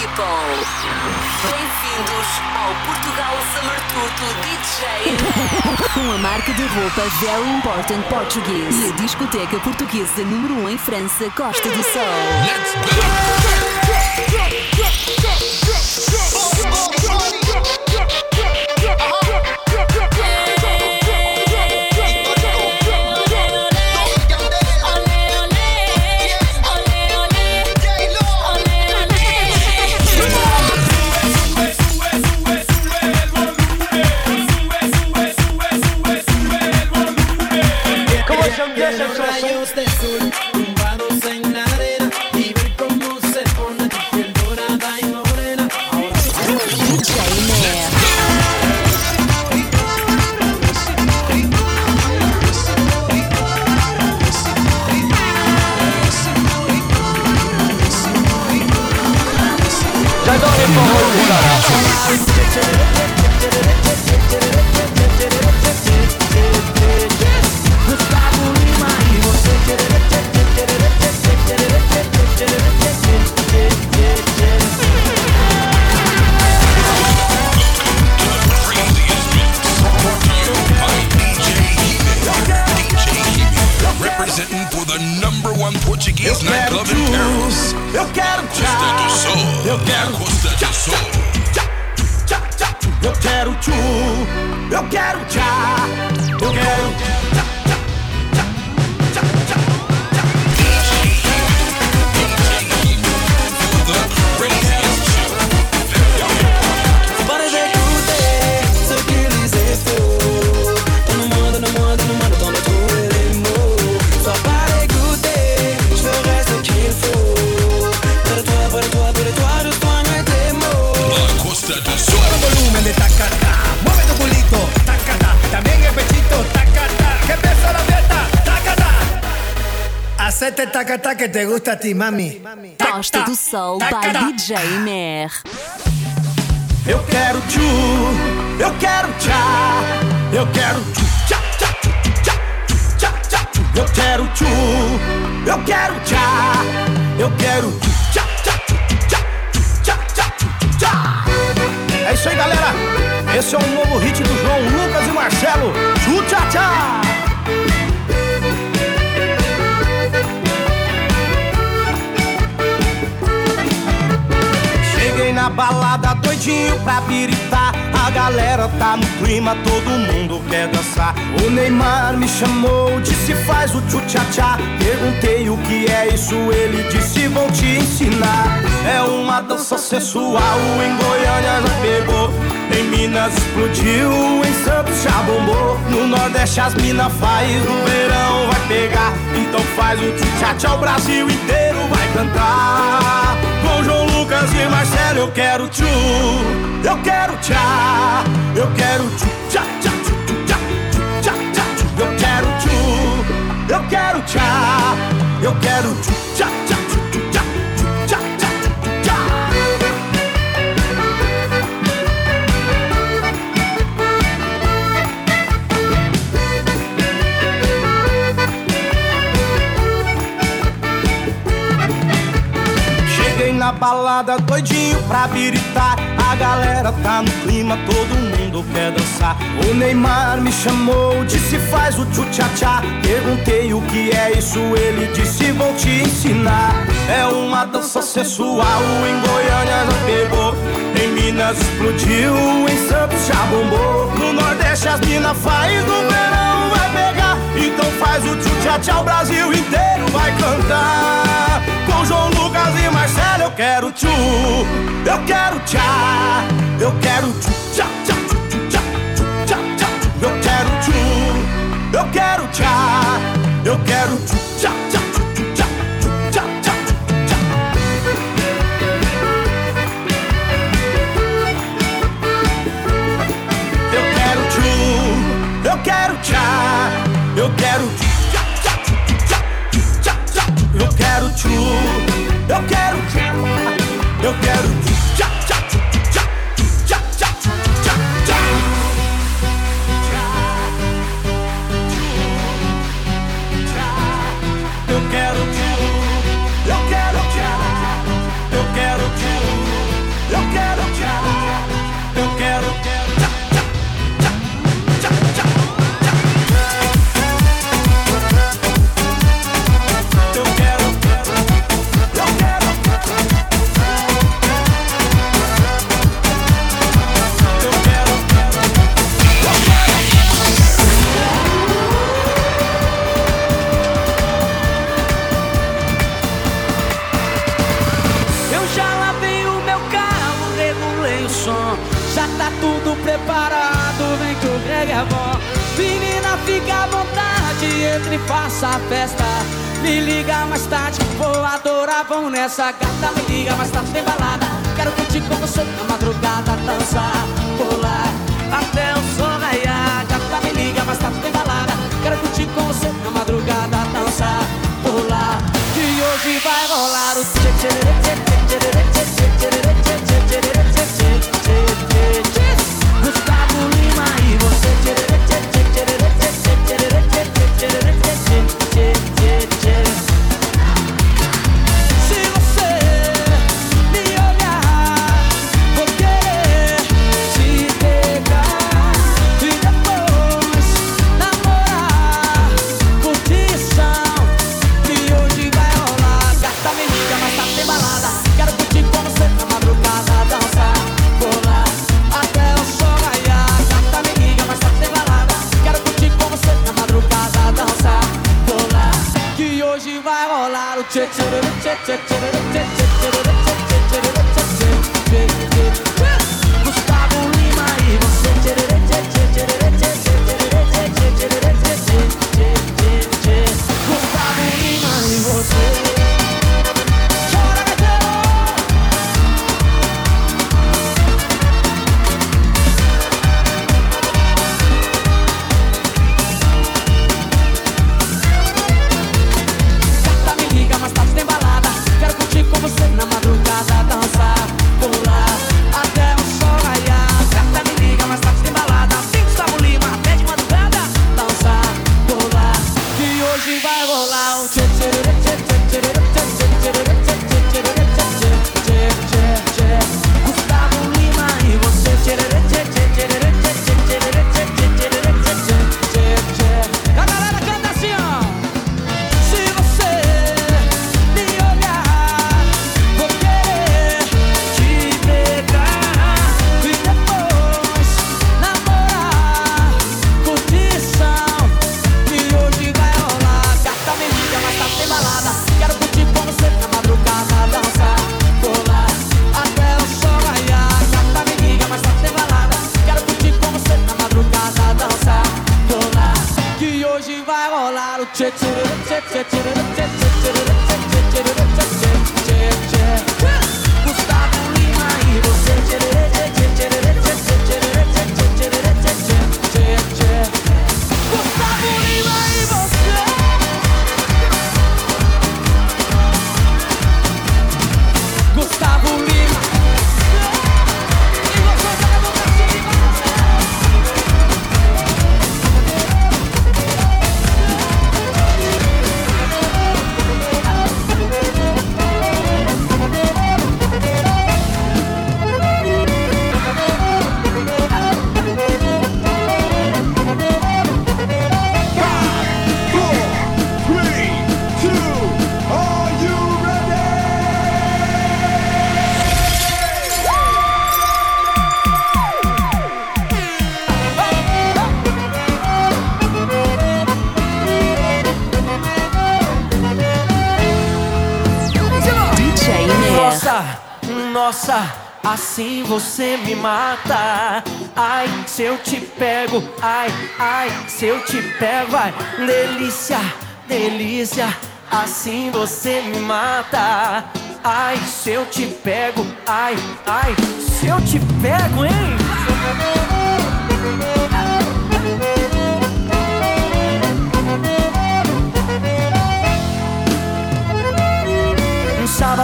People. Bem-vindos ao Portugal Summer Tour do DJ. Com a marca de roupa Very Important Portuguese e a discoteca portuguesa número 1 um em França, Costa do Sol. Let's go! Tacata que te gusta a ti, mami. Costa do Sol by DJ Nair. Eu quero tchu. Eu quero tchá. Eu quero tchu. Tchá, tchá, tchá, tchá, tchá, tchu. Eu quero tchu. Eu quero tchá. Eu quero tchu. Tchá, tchá, tchá, tchá, tchá, tchá. É isso aí, galera. Esse é um novo hit do João Lucas e Marcelo. Tchu, tchá, tchá. Na balada doidinho pra piritar. A galera tá no clima, todo mundo quer dançar. O Neymar me chamou, disse faz o tchu-tchá-tchá. Perguntei o que é isso, ele disse vou te ensinar. É uma dança sensual, em Goiânia já pegou. Em Minas explodiu, em Santos já bombou. No Nordeste as mina faz, no verão vai pegar. Então faz o tchu-tchá-tchá, o Brasil inteiro vai cantar. Lucas e Marcelo eu quero tchu, eu quero tchá, eu quero tchu, tchá, tchá, tchu, tchá, tchá, tchá, tchu. eu quero tchu, eu quero tchá, eu quero tchu, tchá, tchá, balada doidinho pra biritar. A galera tá no clima, todo mundo quer dançar. O Neymar me chamou, disse faz o tchu-tchá-tchá. Perguntei o que é isso, ele disse vou te ensinar. É uma dança sensual, em Goiânia já pegou. Em Minas explodiu, em Santos já bombou. No Nordeste as mina faz, no verão vai pegar. Então faz o tchu-tchá-tchá, o Brasil inteiro vai cantar. Com João Lucas e Marcelo eu quero tchu, eu quero tchá, eu quero tchu, tchá, tchá, tchu, tchá, tchu, tchá, tchá, eu quero tchu, eu quero tchá, eu quero tchu, tchá, eu quero eu quero sacar.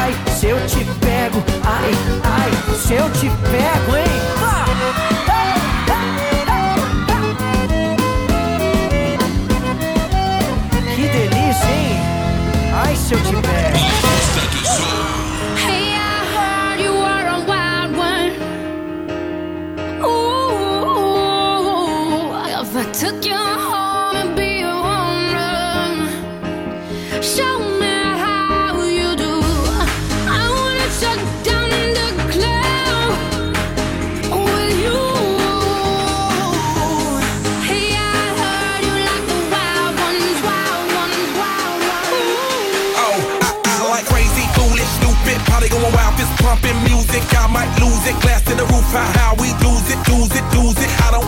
Ai, se eu te pego, ai, ai, se eu te pego, hein? Que delícia, hein? Ai, se eu te pego. I like crazy foolish stupid. Polly going wild just pumping music. I might lose it, glass to the roof, how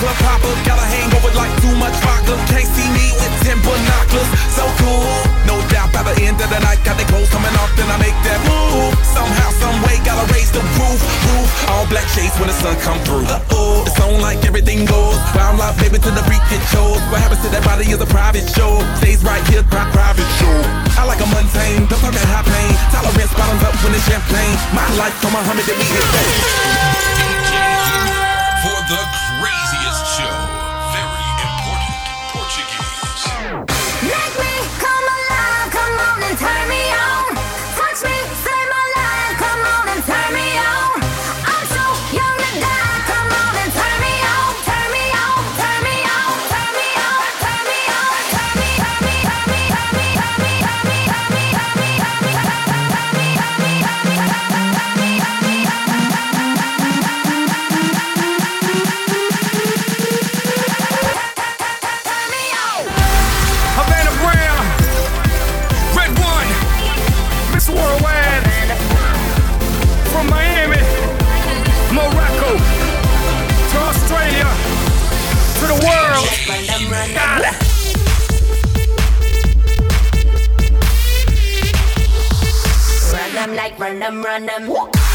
club popper. Got a hangover like too much vodka. Can't see me with ten binoculars. So cool, the end of the night, got the clothes coming off, then I make that move. Somehow, some way, gotta raise the roof, roof. All black shades when the sun come through. Uh oh, it's on like everything goes. Round life, baby, to the freak it shows. What happens to that body is a private show. Stays right here, pri- private show. I like a mundane, don't talk high pain. Tolerance bottoms up when it's champagne. My life from a hundred, then we hit Run them run them,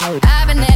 I've been there.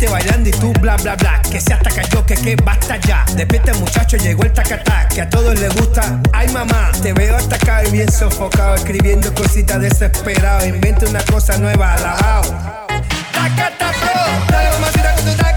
gente bailando y tú bla bla bla. Que se ataca yo, que que basta ya. Despierta muchacho, llegó el tacatá, que a todos les gusta. Ay mamá, te veo atacado y bien sofocado, escribiendo cositas desesperado. Inventa una cosa nueva, alabao. Tacata pro, dale mamacita con tu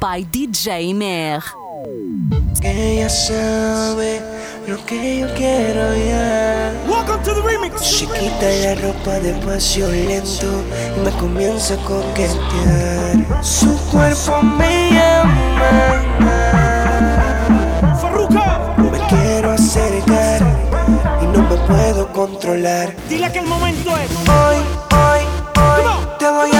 By DJ Mer. Ella sabe lo que yo quiero ya. Welcome to the remix. Se quita la ropa despacio lento y me comienza a coquetear. Su cuerpo me llama. Me quiero acercar y no me puedo controlar. Dile que el momento es. Hoy, hoy, hoy te voy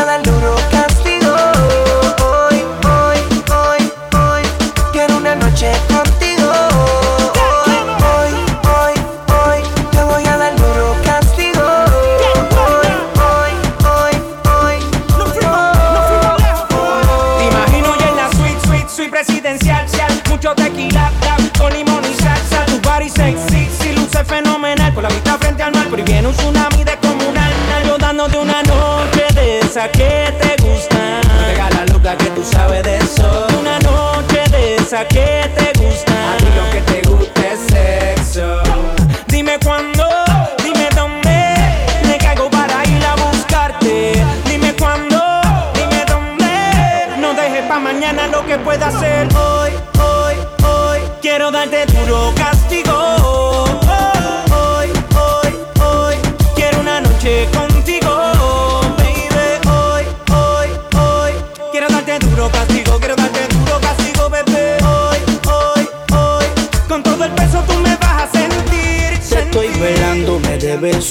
mucho tequila, con limón y salsa, tu body sexy, si luce fenomenal, con la vista frente al mar, pero viene un tsunami descomunal, yo dándote una noche de esa que te gusta, pega la loca que tú sabes de eso, una noche de esa que te gusta, a ti lo que te gusta es sexo, dime cuándo, dime dónde, me caigo para ir a buscarte, dime cuándo, dime dónde, no dejes pa' mañana lo que pueda hacer hoy, quiero darte duro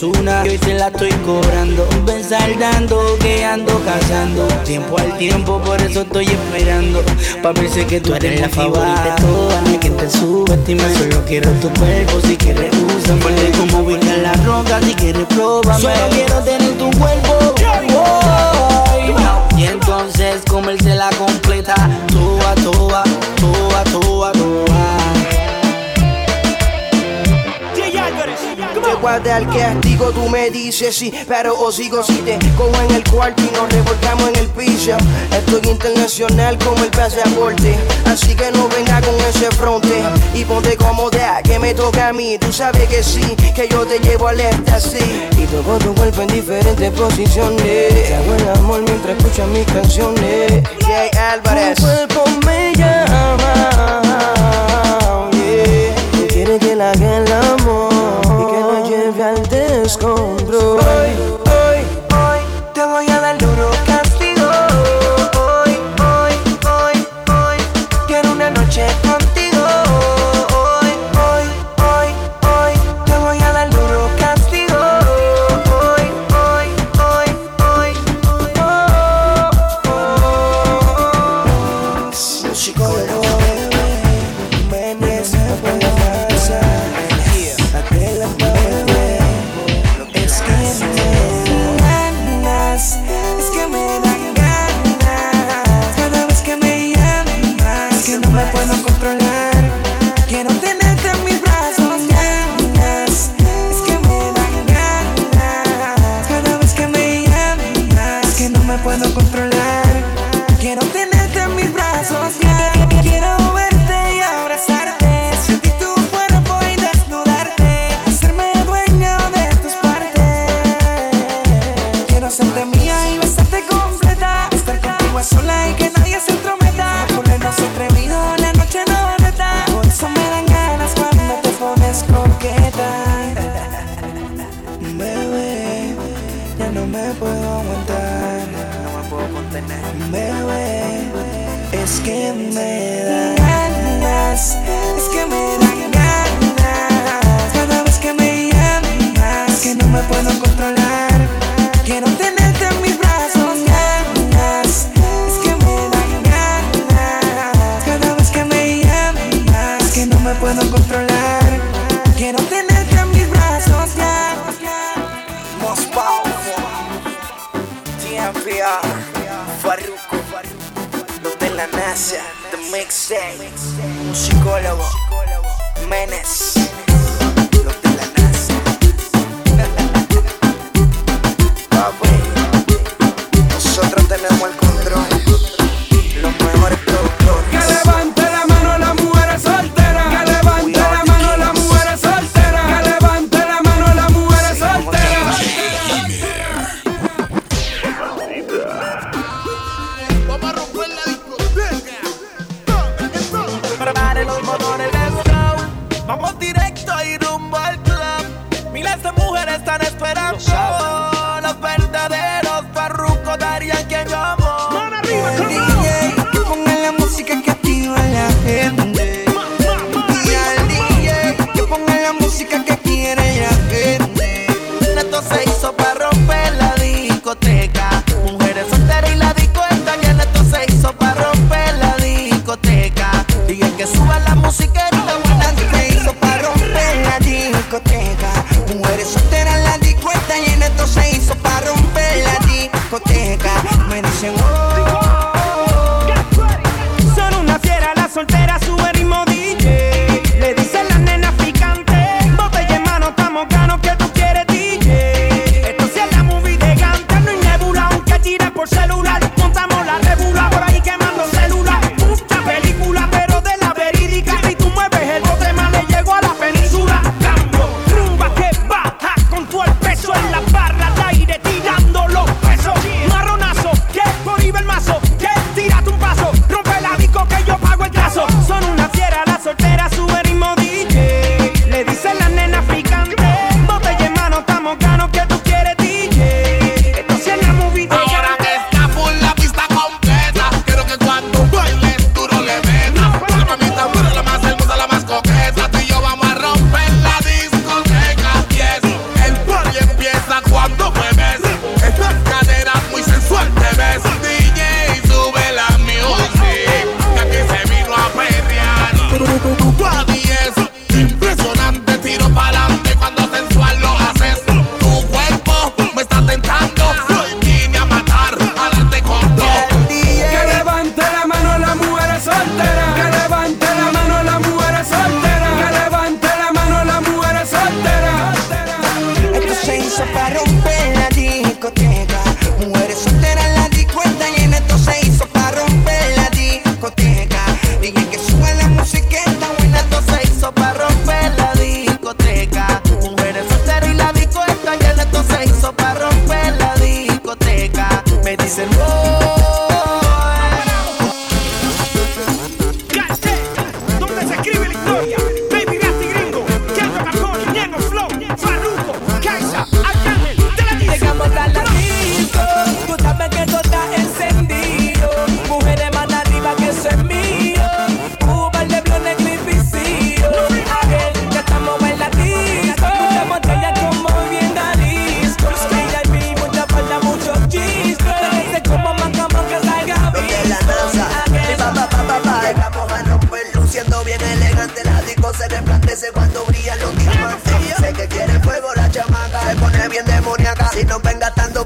una y hoy te la estoy cobrando. Ven saldando, que ando cazando. Tiempo al tiempo, por eso estoy esperando. Pa' verse que tú eres la favorita de todas. Hay quien te subestima, solo quiero tu cuerpo. Si quieres, usa fuerte como ubica la roca. Si quieres, pruébame. Solo quiero tener tu cuerpo. Y entonces comérsela completa. Toa, toa, toa, toa, toa. Te guarda el castigo, tú me dices sí, pero o sigo si te cojo en el cuarto y nos revolcamos en el piso. Estoy internacional como el pasaporte, así que no venga con ese fronte y ponte cómoda que me toca a mí. Tú sabes que sí, que yo te llevo alerta sí y toco tu cuerpo en diferentes posiciones. Te hago el amor mientras escuchas mis canciones. Jay Álvarez. Tu cuerpo me llama. Al descontrol.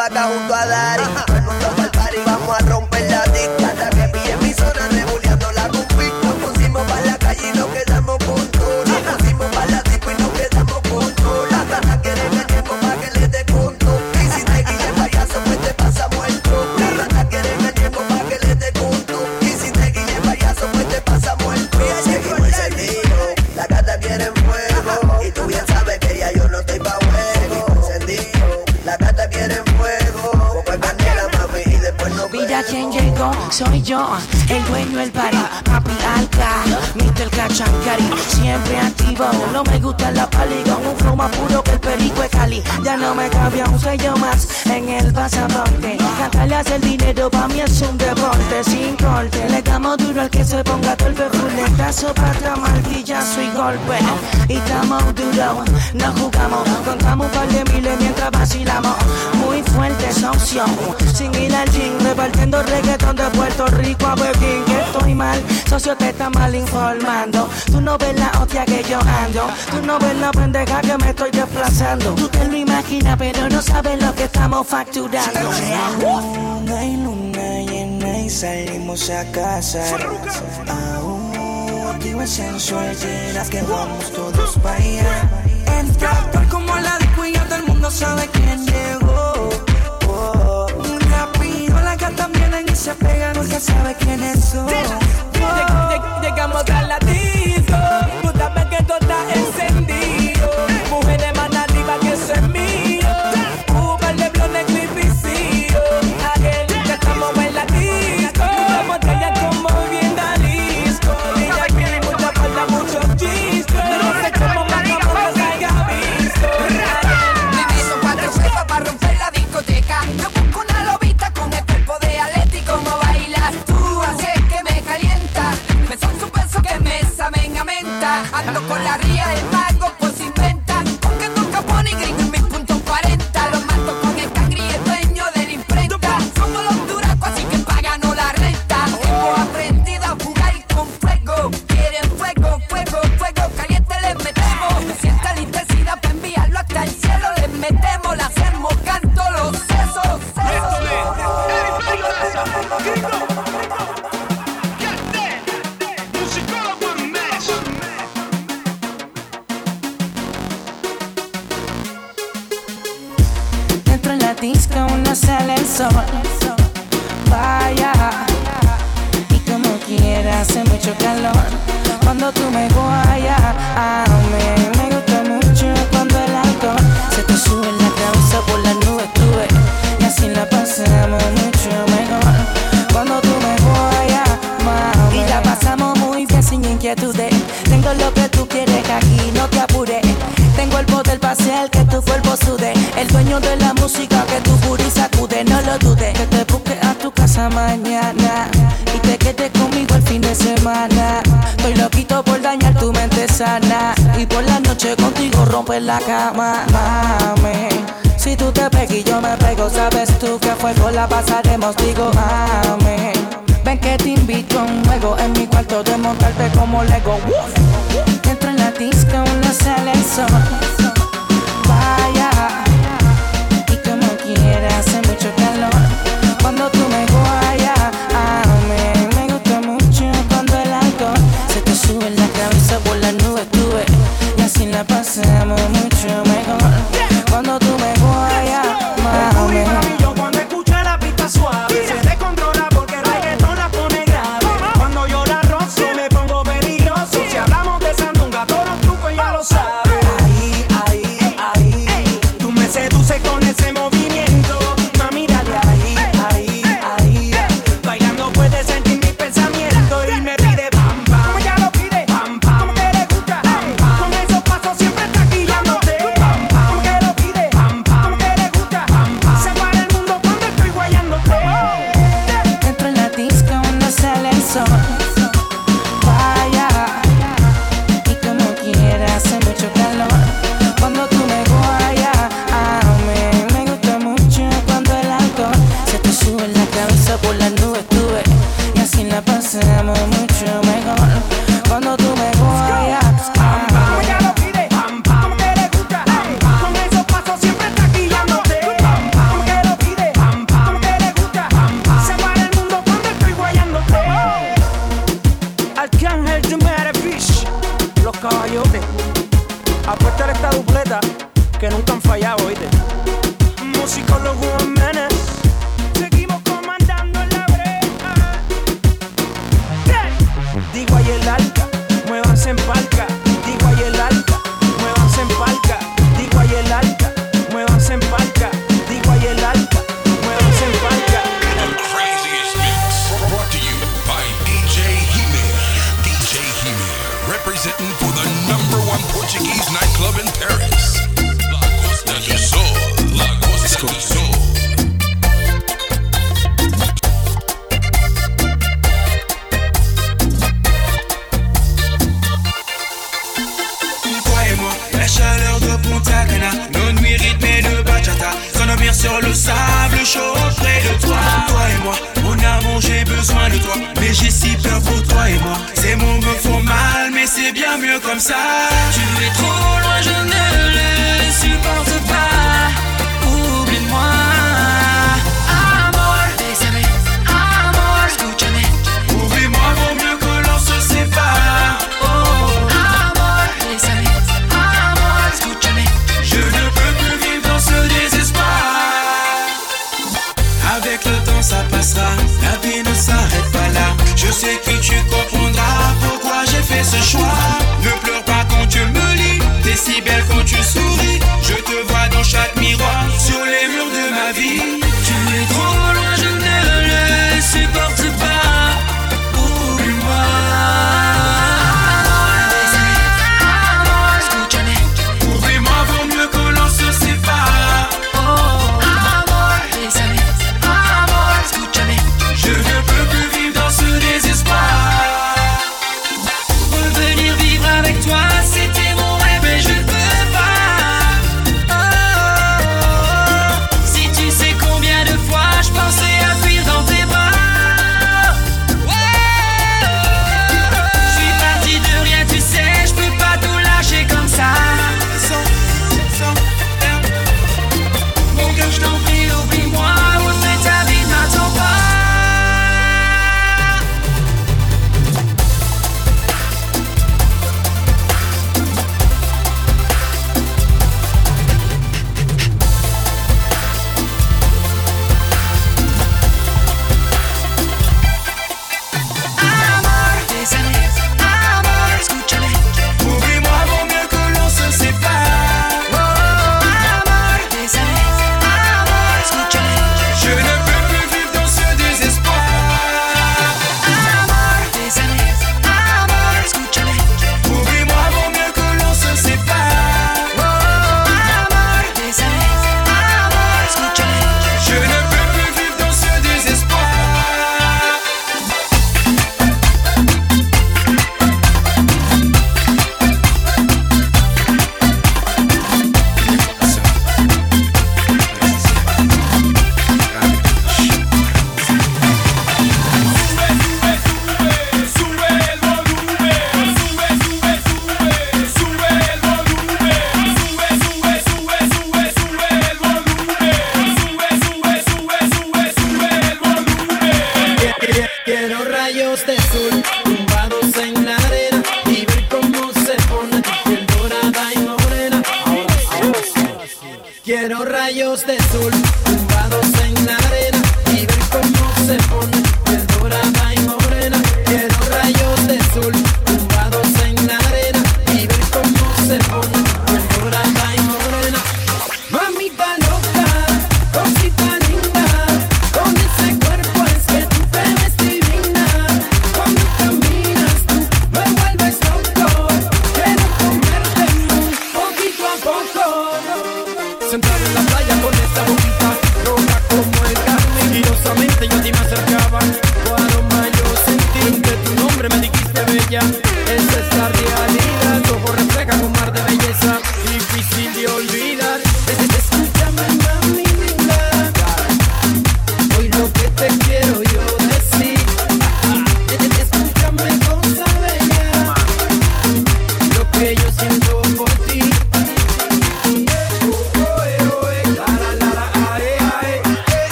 pata junto a Dari. había un sello más en el pasaporte. Cantarle hace el dinero, para mí es un deporte sin corte. Le damos duro al se ponga torpe, fuletazo para atrás, martillazo y golpe. Y estamos duros, no jugamos, contamos un par de miles mientras vacilamos. Muy fuerte esa opción, sin ir al gym, repartiendo reggaetón de Puerto Rico a Berlín. Que estoy mal, socio te está mal informando. Tú no ves la hostia que yo ando, tú no ves la pendeja que me estoy desplazando. Tú te lo imaginas, pero no sabes lo que estamos facturando salimos a casa. Aún activo sensual, llenas que vamos todos para allá. Entra tal como la disco y ya todo el mundo sabe quién llegó. Oh, rápido la gata vienen y se pegan, nunca sabe quién es. Llegamos al la disco, tú sabes que tú estás encendido.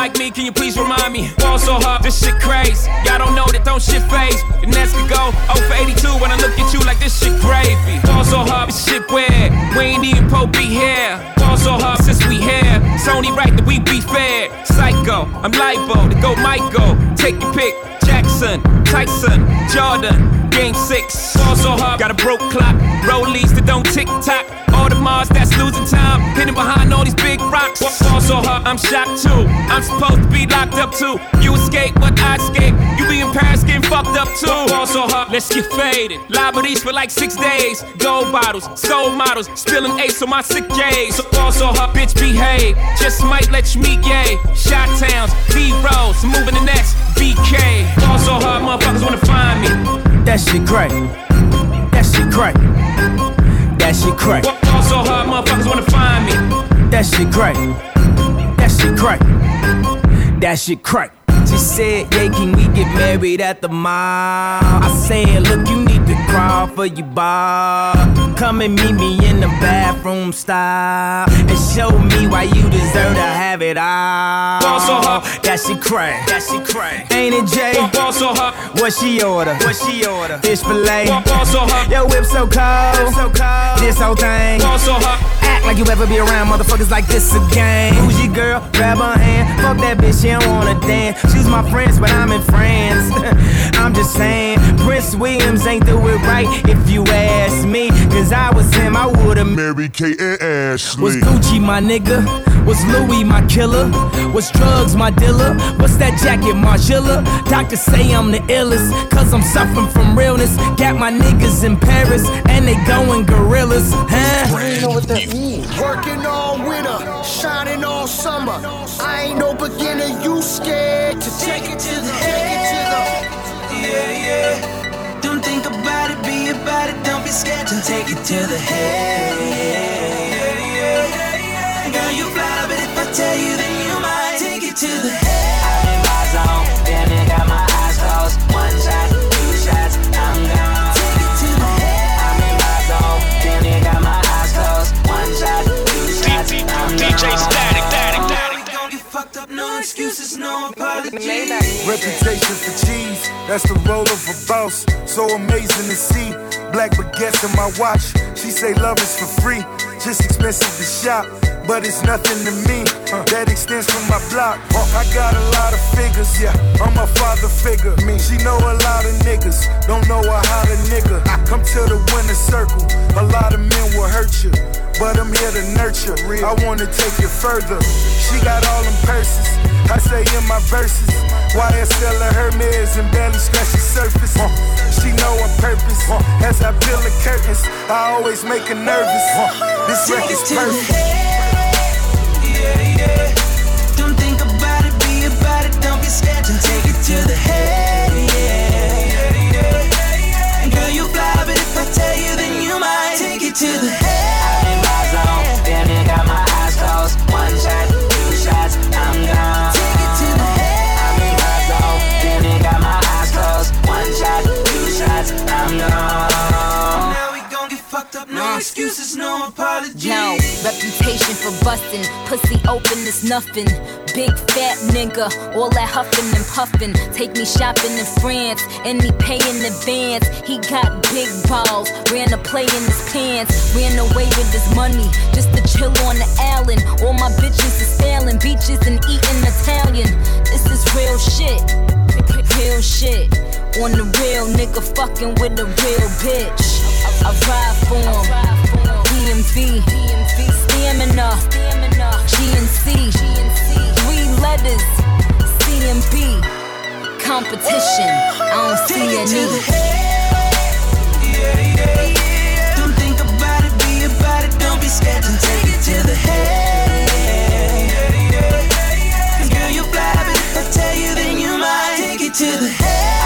Like me? Can you please remind me? Ball so hard, this shit crazy. Y'all don't know that don't shit phase. The Nets could go 0 for 82 when I look at you like this shit gravy. Ball so hard, this shit weird. We ain't even Pope be here. Ball so hard since we here. It's only right that we be fair. Psycho, I'm libo to go Michael. Take your pick. Jackson, Tyson, Jordan, Game 6. Ball so hard, got a broke clock. Rollies that don't tick tock. All the Mars that's losing time. Hidden behind all these big rocks. Ball so hard, I'm shocked too. I'm supposed to be locked up too. You escape, but I escape. You be in Paris getting fucked up too. Ball so hard, let's get faded. Liberties for like six days. Gold bottles, soul models. Spilling ace on my sick days. So ball so hard, bitch behave. Just might let you meet gay. Shot towns, B rolls, moving the next BK. Ball so hard, motherfuckers wanna find me. That shit crack. That shit crack. That shit crack. Ball so hard, motherfuckers wanna find me. That shit crack. That shit crack. That shit crack. She said, yeah, can we get married at the mall? I said, look, you need to crawl for your bar. Come and meet me in the bathroom style. And show me why you deserve to have it all. Ball so hard. That shit crack. That shit crack. Ain't it, Jay? Ball so hard. What she order? What she order? Fish fillet. Ball so hot, Yo, whip so cold. so cold. This whole thing. Ball so hot. Act like you ever be around motherfuckers like this again. Who's your girl? Grab her hand. Fuck that bitch, she don't wanna dance. She's my friends, but I'm in France. I'm just saying, Prince Williams ain't do it right if you ask me. Cause I was him, I would've married Kate and Ashley. Was Gucci my nigga? Was Louis my killer? Was drugs my dealer? What's that jacket, Margilla? Doctors say I'm the illest, cause I'm suffering from realness. Got my niggas in Paris, and they going gorillas, huh? You know what that means? Working all winter, shining all summer. I ain't no beginner, you scared to take it to the head. Yeah, yeah. Don't think about it, be about it. Don't be scared to take it to the head. Yeah, yeah. Girl, you fly, but if I tell you, then you might take it to the head. Reputation for cheese, that's the role of a boss. So amazing to see. Black baguettes in my watch. She say love is for free, just expensive to shop. but it's nothing to me. That extends from my block. I got a lot of figures, yeah. I'm a father figure. Me, she know a lot of niggas, don't know a how to nigga. Come to the winner circle. A lot of men will hurt you, but I'm here to nurture. I wanna take it further. She got all them purses. I say in my verses, YSL and Hermes and barely scratch the surface. She know her purpose. As I peel the curtains, I always make her nervous. This Take record's to the perfect. Yeah, yeah. Don't think about it, be about it, don't be scared to take it to the head. Yeah, yeah. Girl, you fly, but if I tell you, then you might take it to the head. Excuses, no apologies. Yo, reputation for bustin', pussy open is nothing. Big fat nigga, all that huffin' and puffin'. Take me shopping in France, and me pay in advance. He got big balls, ran a play in his pants, ran away with his money just to chill on the island. All my bitches is sailing beaches and eating Italian. This is real shit, real shit. On the real nigga fucking with a real bitch. I ride for him. DMV, stamina, GNC, three letters, CMB, competition. I don't see Take it to the any. head. Yeah, yeah. Don't think about it, be about it, don't be scared take it to the head. Girl, you fly, but if I tell you, then you might take it to the head.